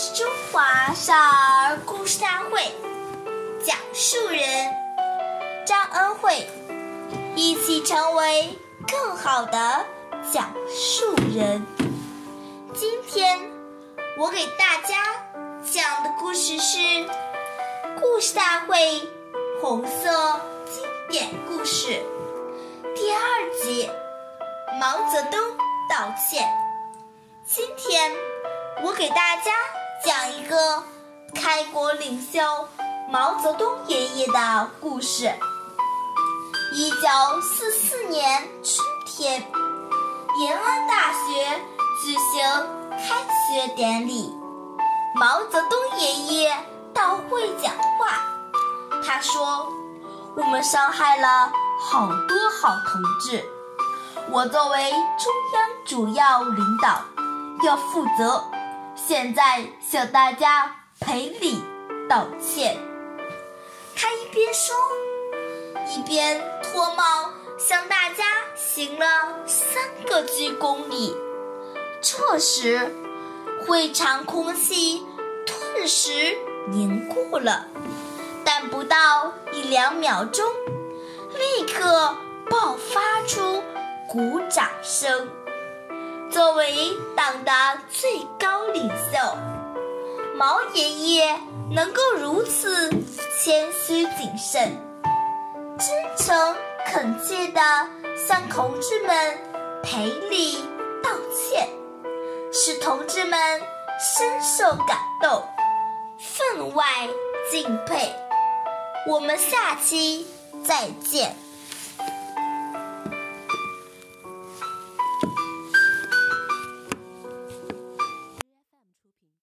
是中华少儿故事大会讲述人张恩惠，一起成为更好的讲述人。今天我给大家讲的故事是《故事大会》红色经典故事第二集：毛泽东道歉。今天。我给大家讲一个开国领袖毛泽东爷爷的故事。一九四四年春天，延安大学举行开学典礼，毛泽东爷爷到会讲话。他说：“我们伤害了好多好同志，我作为中央主要领导，要负责。”现在向大家赔礼道歉。他一边说，一边脱帽向大家行了三个鞠躬礼。这时，会场空气顿时凝固了，但不到一两秒钟，立刻爆发出鼓掌声。作为党的最领袖，毛爷爷能够如此谦虚谨慎、真诚恳切地向同志们赔礼道歉，使同志们深受感动，分外敬佩。我们下期再见。